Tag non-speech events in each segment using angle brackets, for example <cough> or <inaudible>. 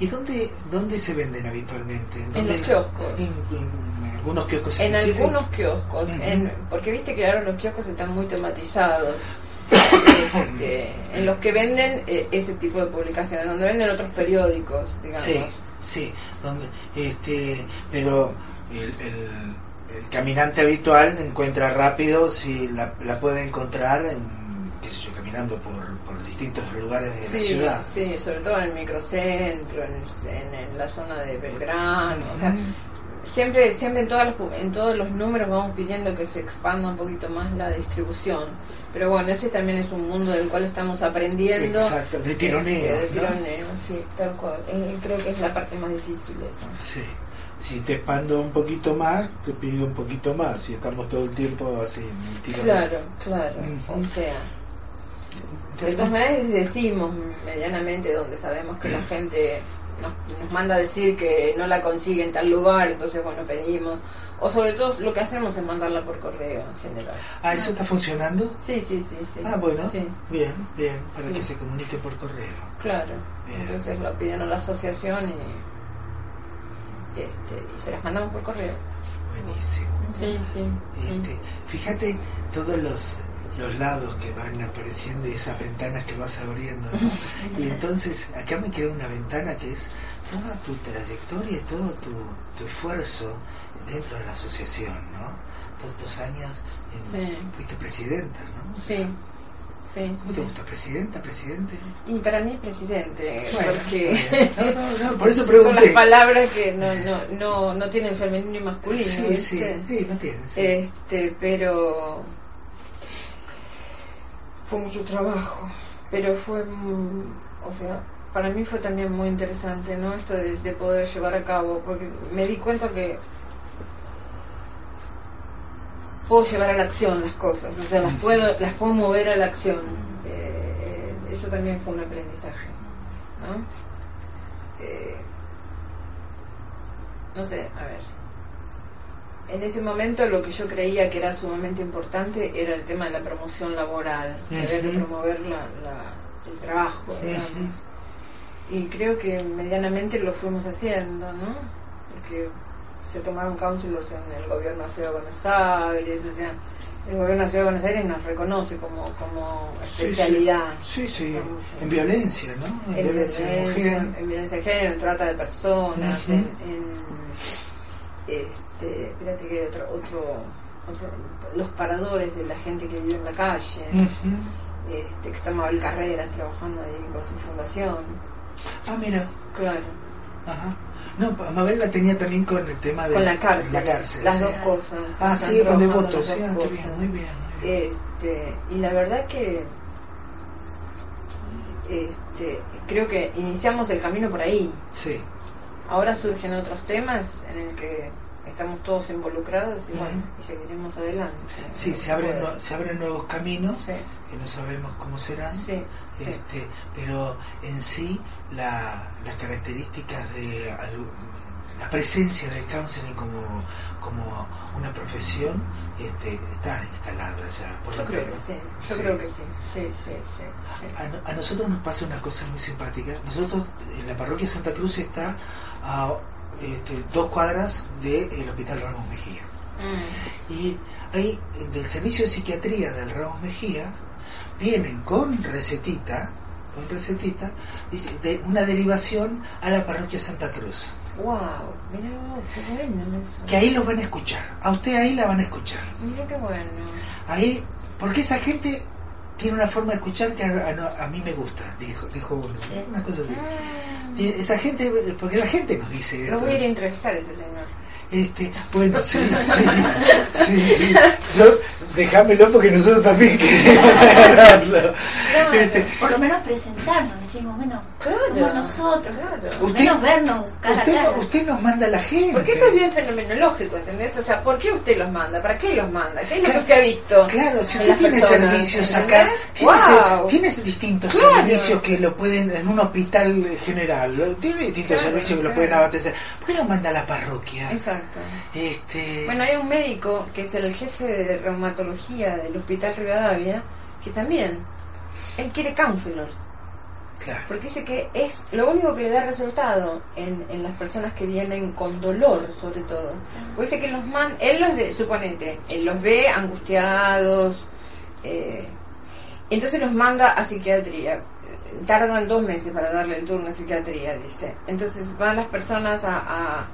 ¿Y dónde, dónde se venden habitualmente? En los kioscos. En, en algunos kioscos En algunos kioscos, en- porque viste que ahora los kioscos están muy tematizados. <coughs> Este, en los que venden eh, ese tipo de publicaciones, donde venden otros periódicos, digamos. Sí, sí, donde, este, pero el, el- el caminante habitual encuentra rápido si la, la puede encontrar, en, qué sé yo, caminando por, por distintos lugares de la ciudad. sí, sobre todo en el microcentro, en, en- en la zona de Belgrano, o sea, siempre siempre en todas las en todos los números vamos pidiendo que se expanda un poquito más la distribución pero bueno ese también es un mundo del cual estamos aprendiendo Exacto, de tironeo, Este, de ¿no? tironeo sí tal cual Eh, creo que es la parte más difícil eso Sí. Si te expando un poquito más, te pido un poquito más. Si estamos todo el tiempo así, claro claro o sea de todas maneras decimos medianamente donde sabemos que la gente nos, nos manda a decir que no la consigue en tal lugar entonces bueno pedimos o sobre todo lo que hacemos es mandarla por correo en general Ah, ¿eso está funcionando? Sí, sí, sí, sí. Ah, bueno. Sí, Bien, bien, para Sí. que se comunique por correo. claro. Bien. Entonces lo piden a la asociación y, este, y se las mandamos por correo. Buenísimo. Sí, sí, Este, fíjate todos los, los lados que van apareciendo y esas ventanas que vas abriendo. ¿no? Y entonces acá me queda una ventana que es toda tu trayectoria y todo tu, tu esfuerzo dentro de la asociación, ¿no? Todos estos años en- Sí. fuiste presidenta, ¿no? Sí, sí. ¿Cómo te gusta? ¿Presidenta? ¿Presidente? Y para mí es presidente, Bueno, porque. <laughs> No, por eso son las pregunté. palabras que no, no, no, no tienen femenino y masculino. Sí, sí, ¿viste? sí, no tienes. sí. Este, pero fue mucho trabajo, pero fue, o sea, para mí fue también muy interesante, ¿no? Esto de, de poder llevar a cabo, porque me di cuenta que puedo llevar a la acción las cosas, o sea, las puedo, las puedo mover a la acción. Eh, eso también fue un aprendizaje, ¿no? Eh, no sé, a ver. En ese momento lo que yo creía que era sumamente importante era el tema de la promoción laboral, que había que promover la, la- el trabajo, digamos. Y creo que medianamente lo fuimos haciendo, ¿no? Porque se tomaron councilors en el gobierno de la Ciudad de Buenos Aires, o sea, el gobierno de la Ciudad de Buenos Aires nos reconoce como, como Sí, sí. especialidad. Sí, sí, Como- en violencia, ¿no? En, En violencia de mujer. en violencia de género, en trata de personas, en, en, espérate que hay otro, otro, otro- los paradores de la gente que vive en la calle, este, que está Mabel Carreras trabajando ahí con su fundación, Ah, mira. claro, Ajá. No, Mabel la tenía también con el tema de con la cárcel, la cárcel, las sí. dos cosas. Ah, sí, con devotos, sí, ah, bien, muy bien. muy bien. Este, y la verdad que este, creo que iniciamos el camino por ahí. Sí, Ahora surgen otros temas en el que estamos todos involucrados y bueno, y seguiremos adelante. sí, se abren, nue- se abren nuevos caminos Sí, que no sabemos cómo serán. sí, sí. Este, pero en sí la- las características de la presencia del counseling como, como una profesión este, está instalada ya por Yo creo que sí, yo creo que sí, sí, sí, sí. sí. A, no- a nosotros nos pasa una cosa muy simpática. Nosotros en la parroquia Santa Cruz está a este, dos cuadras del Hospital Ramos Mejía. Mm, Y ahí del servicio de psiquiatría del Ramos Mejía vienen con recetita, con recetita, de una derivación a la parroquia Santa Cruz. Wow, mira vos, qué bueno eso. Que ahí los van a escuchar. A usted ahí la van a escuchar. Mira qué bueno. Ahí, porque esa gente tiene una forma de escuchar que a, a- a mí me gusta, dijo, dijo uno. Una cosa así. Y esa gente, porque la gente nos dice. Lo voy a ir a entrevistar a ese señor. Este, bueno, sí, sí, <laughs> sí, sí. Yo, déjamelo porque nosotros también queremos agarrarlo. Claro. Este, Por lo menos presentarnos. decimos, bueno, Claro, somos nosotros, claro. Usted- menos vernos cara a Usted, cara. usted nos manda a la gente. Porque eso es bien fenomenológico, ¿entendés? O sea, ¿por qué usted los manda? ¿Para qué los manda? ¿Qué es lo que usted ha visto? Claro, si usted tiene personas, servicios acá, tiene, se- tiene distintos Claro. servicios que lo pueden, en un hospital general, tiene distintos Claro, servicios que lo pueden abastecer. ¿Por qué lo manda a la parroquia? Exacto. Este, Bueno, hay un médico que es el jefe de reumatología del Hospital Rivadavia, que también, él quiere counselors, claro. porque dice que es lo único que le da resultado en, en las personas que vienen con dolor, sobre todo. Porque dice que los man, él los de, suponete, él los ve angustiados, eh, entonces los manda a psiquiatría. Tardan dos meses para darle el turno a psiquiatría, dice. Entonces van las personas a, a-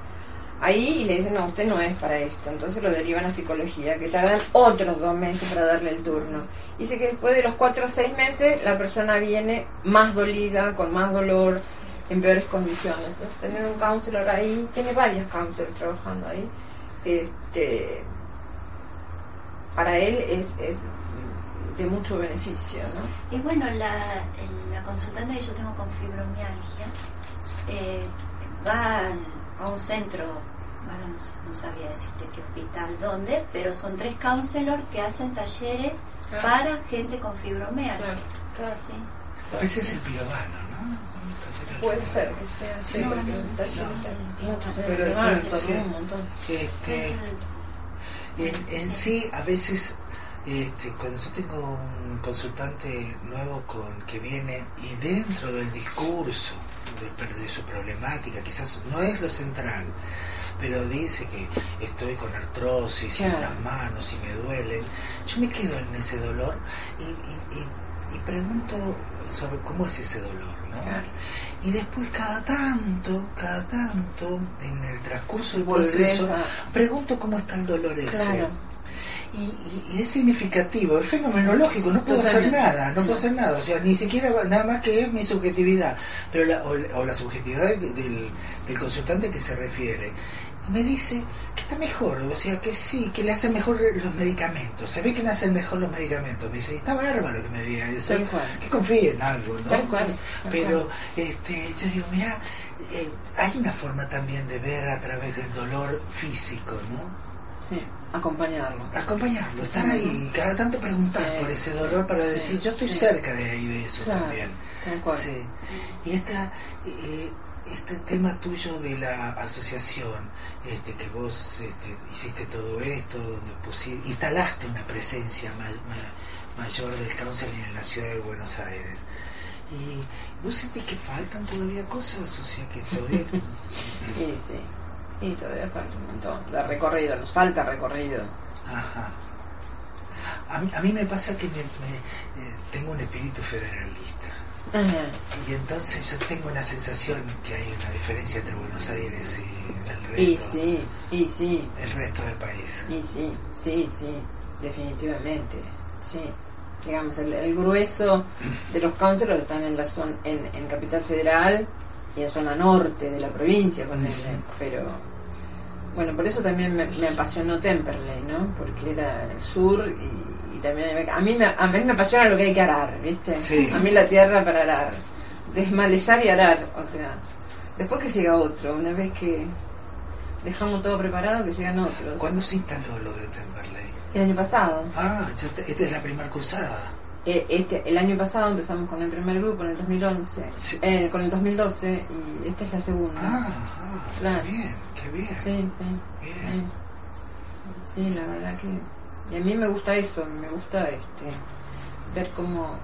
ahí y le dicen, no, usted no es para esto. Entonces lo derivan a psicología, que tardan otros dos meses para darle el turno. Dice que después de los cuatro o seis meses la persona viene más dolida, con más dolor, en peores condiciones. Entonces tener un counselor ahí, tiene varios counselors trabajando ahí. Este, para él es, es de mucho beneficio, ¿no? Y bueno, la, la consultante que yo tengo con fibromialgia eh, va a un centro, bueno, no, no sabría decirte qué hospital, dónde, pero son tres counselors que hacen talleres Claro. para gente con fibromialgia. claro. Sí. A veces es el pirovano, ¿no? Puede ser que sea así, Sí. porque el taller está- muchos se Pero, enferman, pero, se sí. un montón. Este, en, en sí, a veces, este, cuando yo tengo un consultante nuevo con que viene y dentro del discurso de, de su problemática, quizás no es lo central, pero dice que estoy con artrosis y en Claro. las manos y me duelen, yo me quedo en ese dolor y, y- y- y pregunto sobre cómo es ese dolor, ¿no? Claro. Y después cada tanto, cada tanto, en el transcurso del proceso, a- pregunto cómo está el dolor ese. Claro. Y, y- es significativo, es fenomenológico, no puedo hacer nada, no puedo hacer nada, o sea, ni siquiera nada más que es mi subjetividad, pero la, o, la- o la subjetividad del, del- del consultante que se refiere. Me dice que está mejor, o sea, que sí, que le hacen mejor los medicamentos, se ve que me hacen mejor los medicamentos, me dice, está bárbaro que me diga eso, que confíe en algo, ¿no? Tal cual, tal Pero este, yo digo, mira, eh, hay una forma también de ver a través del dolor físico, ¿no? Sí, acompañarlo. acompañarlo, estar ahí, cada tanto preguntar Sí, por ese dolor para sí, decir, yo estoy sí. cerca de ahí de eso Claro, también. Y esta, eh, este tema tuyo de la asociación, este, que vos este, hiciste todo esto, donde pusi- instalaste una presencia ma- ma- mayor del counseling en la ciudad de Buenos Aires. Y vos sentís que faltan todavía cosas, o sea que todavía... <laughs> Sí, sí. Y todavía falta un montón de recorrido, nos falta recorrido. Ajá. A mí, a mí me pasa que me- me, eh, tengo un espíritu federalista. Y entonces yo tengo una sensación que hay una diferencia entre Buenos Aires y el resto, Y sí, y sí, el resto del país. y sí, sí, sí, definitivamente, sí. Digamos, el, el grueso de los councilors están en la zona, en, en Capital Federal y en zona norte de la provincia, ponele, pero bueno, por eso también me, me apasionó Temperley, ¿no? Porque era el sur y, y también a mí me, a mí me apasiona lo que hay que arar, ¿viste? Sí. A mí la tierra para arar, desmalezar y arar, o sea, después que siga otro, una vez que dejamos todo preparado, que sigan otros. ¿Cuándo se instaló lo de Temperley? El año pasado. Ah, esta es la primera cursada. Eh, este, el año pasado empezamos con el primer grupo, en el 2011, Sí. eh, con el 2012 y esta es la segunda. Ah, ah, Claro. qué bien, qué bien. Sí, sí. Bien. Sí. Sí, la verdad que. Y a mí me gusta eso, me gusta este ver cómo,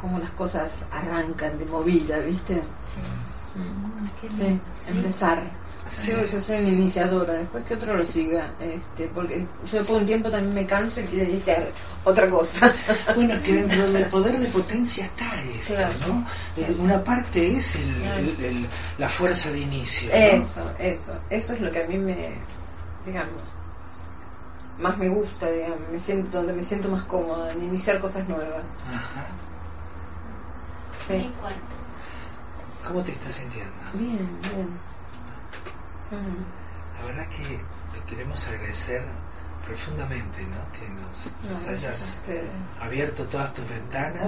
cómo las cosas arrancan de movida, ¿viste? Sí. Mm. Qué Sí, bien. Sí. empezar. Sí. Yo, yo soy una iniciadora, después que otro lo siga, este, porque yo después de un tiempo también me canso y quiero iniciar otra cosa. <laughs> Bueno, que dentro del poder de potencia está esto, Claro. ¿no? Eh, Una parte es el- Claro. el- el- la fuerza de inicio. ¿no? Eso, eso, eso es lo que a mí me, digamos, más me gusta, digamos, me siento, donde me siento más cómoda, en iniciar cosas nuevas. Ajá. Sí. ¿Cómo te estás sintiendo? Bien, bien. La verdad que te queremos agradecer profundamente, ¿no? Que nos, hayas abierto todas tus ventanas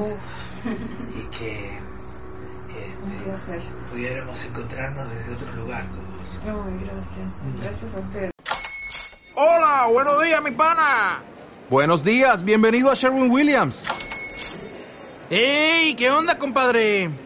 y que este, pudiéramos encontrarnos desde otro lugar con vos. No, gracias. Gracias a ustedes. Hola, buenos días, mi pana. Buenos días, bienvenido a Sherwin Williams. ¡Ey! ¿Qué onda, compadre?